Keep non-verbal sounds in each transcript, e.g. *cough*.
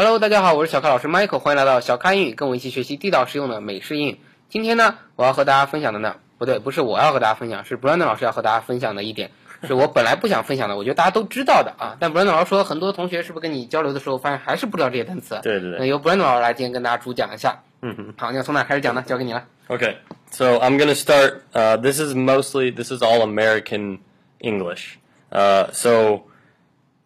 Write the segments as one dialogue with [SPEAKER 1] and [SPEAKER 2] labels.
[SPEAKER 1] Hello，大家好，我是小咖老师 Michael，欢迎来到小咖英语，跟我一起学习地道实用的美式英语。今天呢，我要和大家分享的呢，不对，不是我要和大家分享，是 Brandon 老师要和大家分享的一点，是我本来不想分享的，我觉得大家都知道的啊。但 Brandon 老师说，很多同学是不是跟你交流的时候，发现还是不知道这些单词？
[SPEAKER 2] 对对对
[SPEAKER 1] 那由 Brandon 老师来今天跟大家主讲一下。
[SPEAKER 2] 嗯哼。
[SPEAKER 1] 好，那从哪开始讲呢？交给你了。
[SPEAKER 2] Okay, so I'm gonna start. Uh, this is mostly this is all American English. Uh, so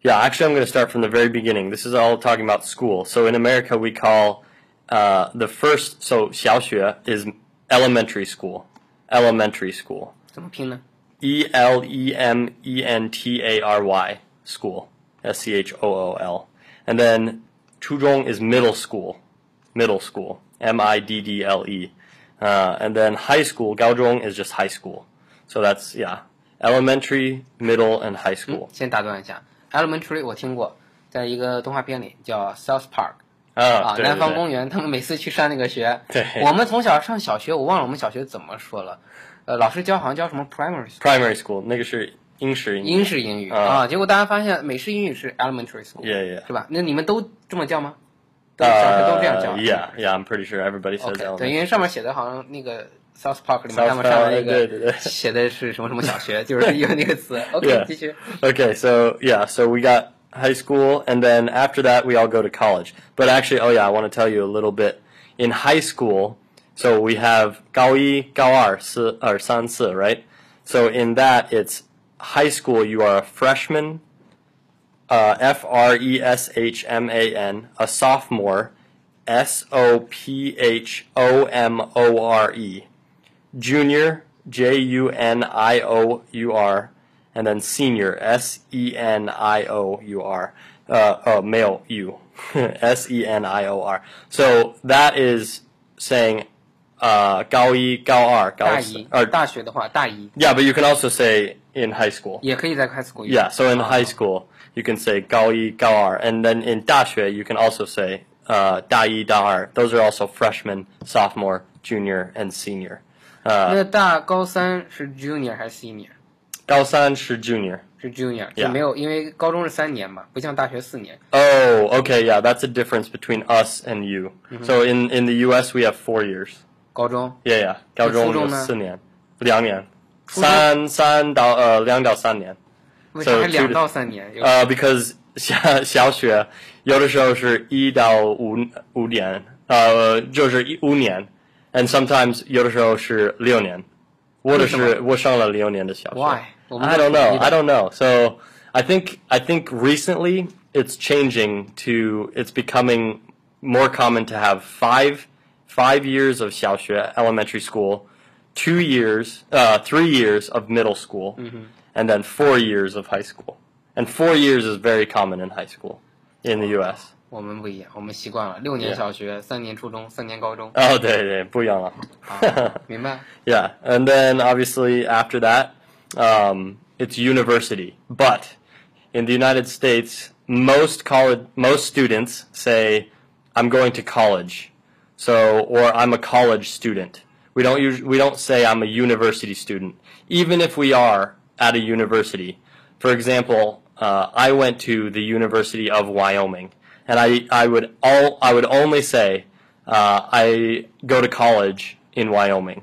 [SPEAKER 2] yeah, actually, I'm gonna start from the very beginning. This is all talking about school. So in America, we call uh, the first so 小学 is elementary school. Elementary school.
[SPEAKER 1] 怎么拼呢？
[SPEAKER 2] E L E M E N T A R Y school. S C H O O L. And then 初中 is middle school. Middle school. M I D D L E. Uh, and then high school, 高中 is just high school. So that's, yeah, elementary, middle, and high school.
[SPEAKER 1] 先打断一下 ，Elementary 我听过，在一个动画片里叫 South Park。啊，
[SPEAKER 2] 啊，
[SPEAKER 1] 南方公园，他们每次去上那个学。
[SPEAKER 2] 对
[SPEAKER 1] 我们从小上小学，我忘了我们小学怎么说了。呃，老师教好像教什么 primary
[SPEAKER 2] school，primary school, 那个是英式英语。
[SPEAKER 1] 英式英语
[SPEAKER 2] 啊
[SPEAKER 1] 啊。结果大家发现美式英语是 elementary school，Yeah,
[SPEAKER 2] yeah.
[SPEAKER 1] 是吧？那你们都这么叫吗？都小学都这样叫
[SPEAKER 2] Uh, yeah, yeah, I'm pretty sure everybody says
[SPEAKER 1] OK，对
[SPEAKER 2] ，elementary.
[SPEAKER 1] 因为上面写的好像那个 South Park 里面
[SPEAKER 2] South
[SPEAKER 1] 他们上面那
[SPEAKER 2] Park，对对
[SPEAKER 1] 个
[SPEAKER 2] 对
[SPEAKER 1] 写的是什么什么小学，就是有那个词。OK，
[SPEAKER 2] Yeah.
[SPEAKER 1] 继续。 *laughs*
[SPEAKER 2] Okay, so yeah, so we got high school, and then after that, we all go to college. But actually, oh yeah, I want to tell you a little bit. In high school, so we have 高一、高二、四、or 三四, right? So in that, it's high school. You are a freshman, uh, F R E S H M A N, a sophomore, S O P H O M O R E junior, J U N I O U R, and then senior, S E N I O U R, uh, uh, male U, *laughs* S E N I O R. So that is saying, uh, 高一,高二,高
[SPEAKER 1] 大
[SPEAKER 2] 四,
[SPEAKER 1] 一
[SPEAKER 2] or
[SPEAKER 1] 大学的话，大一
[SPEAKER 2] yeah, but you can also say in high school.
[SPEAKER 1] 也可以在 high school 用。
[SPEAKER 2] Yeah, so in
[SPEAKER 1] 啊
[SPEAKER 2] high school, you can say 高一,高二, and then in 大学, you can also say, uh, 大一,大二. Those are also freshman, sophomore, junior, and senior. Uh,
[SPEAKER 1] 那大高三是 junior 还是 senior？
[SPEAKER 2] 高三是 junior.
[SPEAKER 1] 是 junior，就
[SPEAKER 2] Yeah
[SPEAKER 1] 没有，因为高中是三年嘛，不像大学四年。
[SPEAKER 2] Oh, okay, yeah, that's a difference between us and you. So in, in the U.S., we have four years.
[SPEAKER 1] 高中
[SPEAKER 2] Yeah, yeah. 高中
[SPEAKER 1] 初中呢？
[SPEAKER 2] 有四年，两年，
[SPEAKER 1] 初中？
[SPEAKER 2] 三三到呃两到三年。
[SPEAKER 1] 为啥还
[SPEAKER 2] So
[SPEAKER 1] 两
[SPEAKER 2] two-
[SPEAKER 1] 到三年？有
[SPEAKER 2] 呃、b e c a u s e *laughs* 小小学有的时候是一到五五年，呃，就是一五年 ，and sometimes 有的时候是六年。我的
[SPEAKER 1] 为什
[SPEAKER 2] 是我上了六年的小学。
[SPEAKER 1] Why？我们
[SPEAKER 2] I
[SPEAKER 1] 在
[SPEAKER 2] don't
[SPEAKER 1] 统
[SPEAKER 2] know.
[SPEAKER 1] 一的
[SPEAKER 2] I don't know. So I think I think recently it's changing to it's becoming more common to have five five years of 小学 elementary school, two years, uh, three years of middle school, and then four years of high school. And four years is very common in high school in the U.S.
[SPEAKER 1] 我们不一样，我们习惯了六年
[SPEAKER 2] Yeah
[SPEAKER 1] 小学，三年初中，三年高中。
[SPEAKER 2] Oh, 对*laughs* *laughs* 对，不一样了。
[SPEAKER 1] 啊，明白？
[SPEAKER 2] Yeah, and then obviously after that, um, it's university. But in the United States, most college, most students say, "I'm going to college," so or "I'm a college student." We don't use, we don't say I'm a university student, even if we are at a university. For example, uh, I went to the University of Wyoming, and I I would all I would only say uh, I go to college in Wyoming.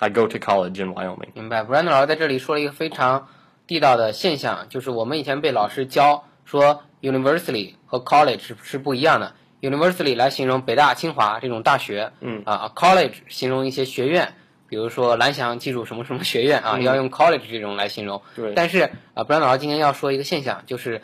[SPEAKER 2] I go to college in Wyoming.
[SPEAKER 1] 明白。Brandon 老师在这里说了一个非常地道的现象，就是我们以前被老师教说 university 和 college 是是不一样的。university 来形容北大、清华这种大学，
[SPEAKER 2] 嗯
[SPEAKER 1] 啊，college 形容一些学院，比如说蓝翔技术什么什么学院啊，要用 college 这种来形容。
[SPEAKER 2] 对
[SPEAKER 1] 但是啊，Brandon 老师今天要说一个现象，就是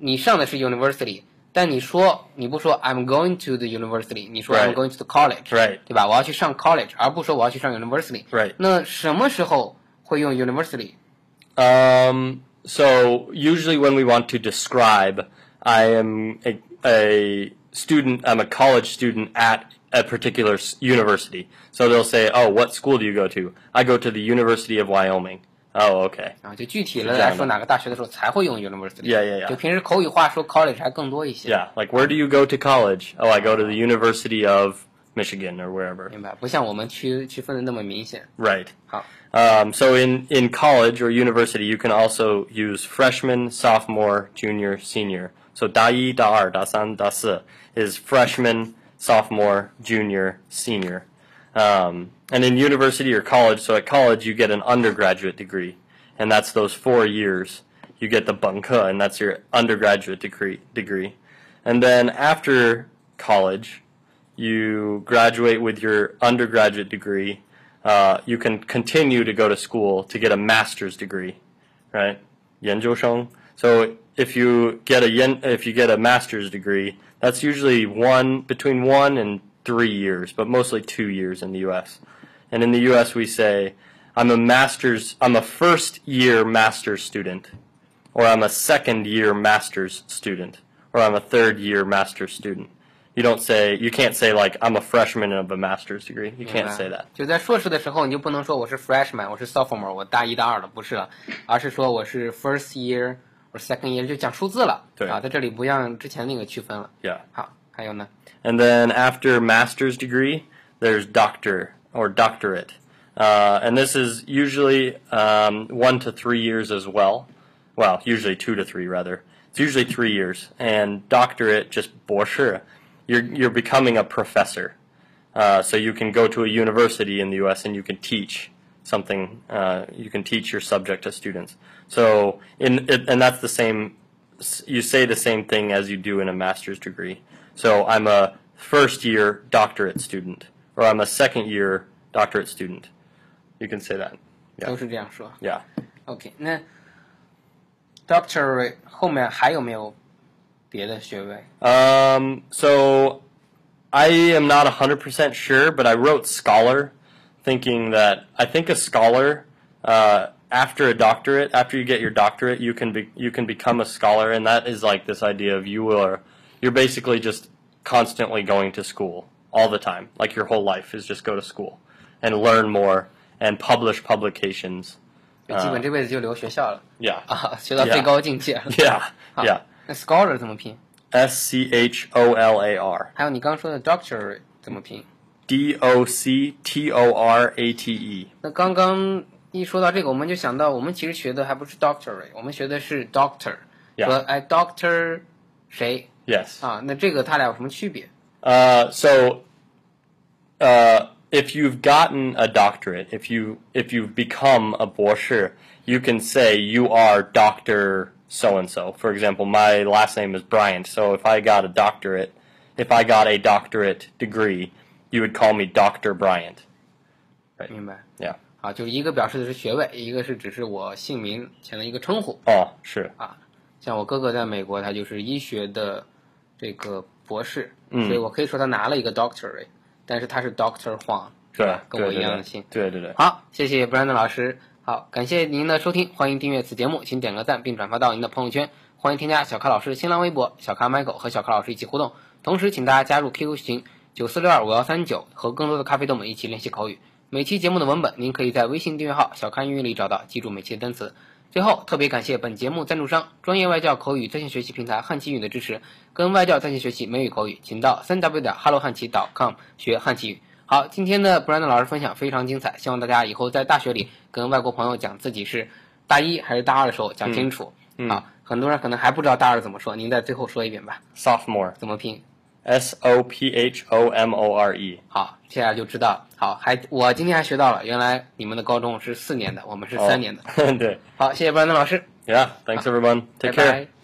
[SPEAKER 1] 你上的是 university， 但你说你不说 I'm going to the university，你说 I'm
[SPEAKER 2] Right.
[SPEAKER 1] going to the college，
[SPEAKER 2] Right.
[SPEAKER 1] 对吧？我要去上 college，而不说我要去上 university。
[SPEAKER 2] Right.
[SPEAKER 1] 那什么时候会用 university？
[SPEAKER 2] Um, so usually when we want to describe, I am a, a student. I'm a college student at a particular s- university. So they'll say, "Oh, what school do you go to?" I go to the University of Wyoming. Oh, okay.
[SPEAKER 1] 啊，就具体的
[SPEAKER 2] 是这样的
[SPEAKER 1] 来说哪个大学的时候才会用 university。
[SPEAKER 2] Yeah, yeah, yeah.
[SPEAKER 1] 就平时口语化说 college 还更多一些。
[SPEAKER 2] Yeah, like where do you go to college? Oh, I go to the University of Michigan or wherever.
[SPEAKER 1] 明白，不像我们区区分的那么明显。
[SPEAKER 2] Right.
[SPEAKER 1] 好，
[SPEAKER 2] Um, so in, in college or university, you can also use freshman, sophomore, junior, senior. So 大一、大二、大三、大四 is freshman, sophomore, junior, senior. Um, and in university or college, so at college you get an undergraduate degree, and that's those four years. You get the 本科, and that's your undergraduate degree. Degree, and then after college, you graduate with your undergraduate degree. Uh, you can continue to go to school to get a master's degree, right? 研究生. So if you get a yen, if you get a master's degree, that's usually one between one and three years, but mostly two years in the U.S. And in the U.S., we say, "I'm a master's, I'm a first year master's student," or "I'm a second year master's student," or "I'm a third year master's student." You don't say, you can't say like, "I'm a freshman of a master's degree." You
[SPEAKER 1] 明
[SPEAKER 2] can't
[SPEAKER 1] 白
[SPEAKER 2] say that.
[SPEAKER 1] 就在硕士的时候，你就不能说我是 freshman，我是 sophomore，我大一大二的，不是了，而是说我是 first year 或 second year，就讲数字了。
[SPEAKER 2] 对
[SPEAKER 1] 啊，在这里不像之前那个区分了。
[SPEAKER 2] Yeah.
[SPEAKER 1] 好，
[SPEAKER 2] and then after master's degree, there's doctor or doctorate. Uh, and this is usually um, one to three years as well. Well, usually two to three, rather. It's usually three years. And doctorate, just Borsche, you're, you're becoming a professor. Uh, so you can go to a university in the U.S. and you can teach something. Uh, you can teach your subject to students. So in, and that's the same. You say the same thing as you do in a master's degree. So I'm a first year doctorate student, or I'm a second year doctorate student. You can say that.
[SPEAKER 1] 都
[SPEAKER 2] Yeah.
[SPEAKER 1] 是这样说。
[SPEAKER 2] Yeah.
[SPEAKER 1] OK，那 doctorate 后面还有没有别的学位？
[SPEAKER 2] Um, so I am not 100% sure, but I wrote scholar thinking that I think a scholar uh, after a doctorate, after you get your doctorate, you can be you can become a scholar and that is like this idea of you are you're basically just constantly going to school all the time. Like your whole life is just go to school and learn more and publish publications.
[SPEAKER 1] 就基本这辈子就留学校了
[SPEAKER 2] Yeah.
[SPEAKER 1] 啊，*laughs* 学*laughs* 到最高境界了。
[SPEAKER 2] Yeah.
[SPEAKER 1] 好 *laughs*
[SPEAKER 2] Yeah.
[SPEAKER 1] 那 scholar 怎么拼？
[SPEAKER 2] S C H O L A R.
[SPEAKER 1] 还有你刚刚说的 doctorate 怎么拼？
[SPEAKER 2] D O C T O R A T E.
[SPEAKER 1] 那刚刚一说到这个，我们就想到，我们其实学的还不是 doctorate，我们学的是 doctor。
[SPEAKER 2] Yeah.
[SPEAKER 1] 说哎，doctor 谁
[SPEAKER 2] Yes.
[SPEAKER 1] 啊？那这个他俩有什么区别？
[SPEAKER 2] Uh, so, uh, if you've gotten a doctorate, if you if you've become a 博士, you can say you are Doctor so and so. For example, my last name is Bryant, so if I got a doctorate, if I got a doctorate degree, you would call me Doctor Bryant.
[SPEAKER 1] 明白？
[SPEAKER 2] Yeah.
[SPEAKER 1] 啊，就是一个表示的是学位，一个是只是我姓名前的一个称呼。
[SPEAKER 2] Oh, sure.
[SPEAKER 1] 啊，像我哥哥在美国，他就是医学的 这个博士，
[SPEAKER 2] 嗯
[SPEAKER 1] 所以我可以说他拿了一个 doctorate，但是他是 Doctor Huang，是吧？跟我一样的姓。
[SPEAKER 2] 对对对。
[SPEAKER 1] 好，谢谢 Brandon 老师。好，感谢您的收听，欢迎订阅此节目，请点个赞并转发到您的朋友圈。欢迎添加小咖老师新浪微博小咖 Michael 和小咖老师一起互动。同时，请大家加入 QQ 群九四六二五幺三九，和更多的咖啡豆们一起练习口语。每期节目的文本您可以在微信订阅号“小咖英语”里找到，记住每期的单词。最后，特别感谢本节目赞助商专业外教口语在线学习平台汉奇语的支持。跟外教在线学习美语口语，请到三 w 点 hello 汉奇 com 学汉奇语。好，今天的 Brandon 老师分享非常精彩，希望大家以后在大学里跟外国朋友讲自己是大一还是大二的时候讲清楚、啊。很多人可能还不知道大二怎么说，您在最后说一遍吧
[SPEAKER 2] ，Sophomore.
[SPEAKER 1] 怎么拼？
[SPEAKER 2] S O P H O M O R E.
[SPEAKER 1] 好，接下来就知道。好，还我今天还学到了，原来你们的高中是四年的，我们是三年的。
[SPEAKER 2] 对。
[SPEAKER 1] 好，谢谢 Brandon 老师
[SPEAKER 2] ，Yeah. Thanks everyone. Take care.
[SPEAKER 1] 拜。